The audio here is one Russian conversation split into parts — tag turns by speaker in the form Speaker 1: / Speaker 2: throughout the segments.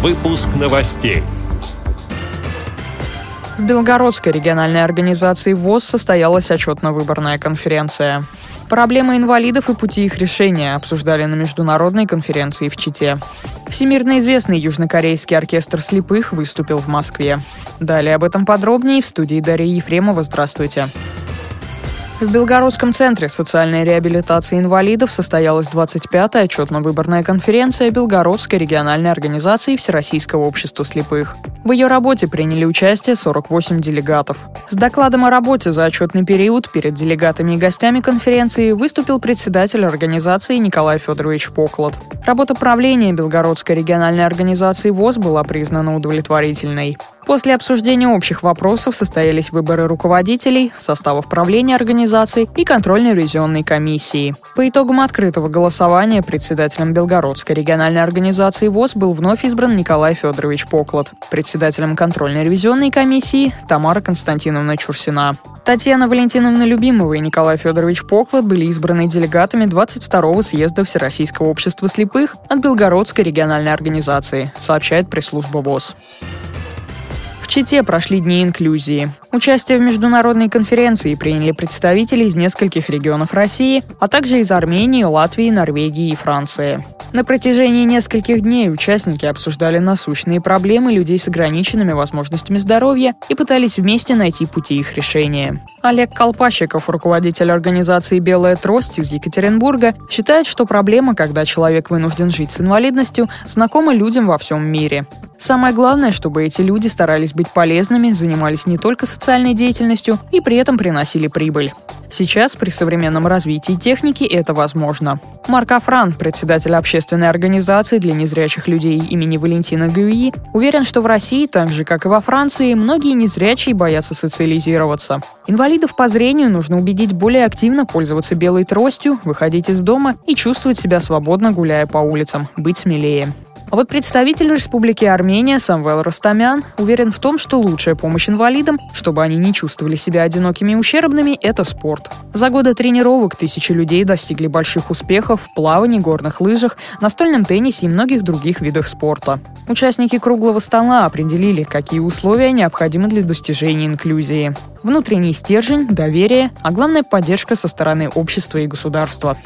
Speaker 1: Выпуск новостей.
Speaker 2: В Белгородской региональной организации ВОЗ состоялась отчетно-выборная конференция. Проблемы инвалидов и пути их решения обсуждали на международной конференции в Чите. Всемирно известный южнокорейский оркестр слепых выступил в Москве. Далее об этом подробнее в студии Дарьи Ефремова. Здравствуйте. В Белгородском центре социальной реабилитации инвалидов состоялась 25-я отчетно-выборная конференция Белгородской региональной организации Всероссийского общества слепых. В ее работе приняли участие 48 делегатов. С докладом о работе за отчетный период перед делегатами и гостями конференции выступил председатель организации Николай Федорович Поклад. Работа правления Белгородской региональной организации ВОЗ была признана удовлетворительной. После обсуждения общих вопросов состоялись выборы руководителей, составов правления организации и контрольно-ревизионной комиссии. По итогам открытого голосования председателем Белгородской региональной организации ВОЗ был вновь избран Николай Федорович Поклад, председателем контрольно-ревизионной комиссии Тамара Константиновна Чурсина. Татьяна Валентиновна Любимова и Николай Федорович Поклад были избраны делегатами 22-го съезда Всероссийского общества слепых от Белгородской региональной организации, сообщает пресс-служба ВОЗ. В Чите прошли дни инклюзии. Участие в международной конференции приняли представители из нескольких регионов России, а также из Армении, Латвии, Норвегии и Франции. На протяжении нескольких дней участники обсуждали насущные проблемы людей с ограниченными возможностями здоровья и пытались вместе найти пути их решения. Олег Колпащиков, руководитель организации «Белая трость» из Екатеринбурга, считает, что проблема, когда человек вынужден жить с инвалидностью, знакома людям во всем мире. Самое главное, чтобы эти люди старались быть полезными, занимались не только социальной деятельностью и при этом приносили прибыль. Сейчас при современном развитии техники это возможно. Марк Афран, председатель общественной организации для незрячих людей имени Валентина Гюи, уверен, что в России, так же как и во Франции, многие незрячие боятся социализироваться. Инвалидов по зрению нужно убедить более активно пользоваться белой тростью, выходить из дома и чувствовать себя свободно, гуляя по улицам, быть смелее. А вот представитель Республики Армения Самвел Ростамян уверен в том, что лучшая помощь инвалидам, чтобы они не чувствовали себя одинокими и ущербными, это спорт. За годы тренировок тысячи людей достигли больших успехов в плавании, горных лыжах, настольном теннисе и многих других видах спорта. Участники круглого стола определили, какие условия необходимы для достижения инклюзии. Внутренний стержень, доверие, а главное поддержка со стороны общества и государства.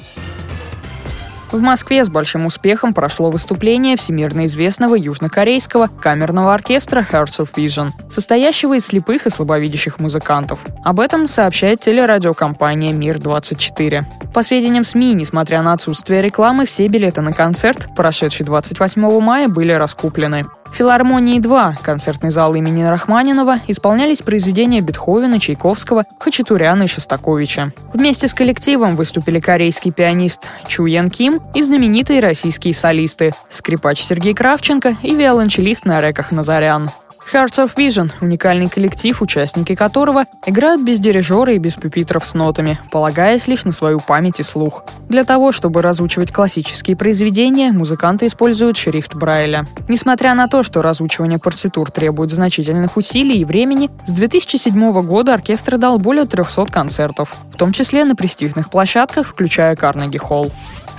Speaker 2: В Москве с большим успехом прошло выступление всемирно известного южнокорейского камерного оркестра Hearts of Vision, состоящего из слепых и слабовидящих музыкантов. Об этом сообщает телерадиокомпания «Мир-24». По сведениям СМИ, несмотря на отсутствие рекламы, все билеты на концерт, прошедший 28 мая, были раскуплены. Филармонии 2, концертный зал имени Рахманинова, исполнялись произведения Бетховена, Чайковского, Хачатуряна и Шостаковича. Вместе с коллективом выступили корейский пианист Чу Ян Ким и знаменитые российские солисты – скрипач Сергей Кравченко и виолончелист Нареках Назарян. Hearts of Vision – уникальный коллектив, участники которого играют без дирижера и без пюпитров с нотами, полагаясь лишь на свою память и слух. Для того, чтобы разучивать классические произведения, музыканты используют шрифт Брайля. Несмотря на то, что разучивание партитур требует значительных усилий и времени, с 2007 года оркестр дал более 300 концертов, в том числе на престижных площадках, включая Карнеги Холл.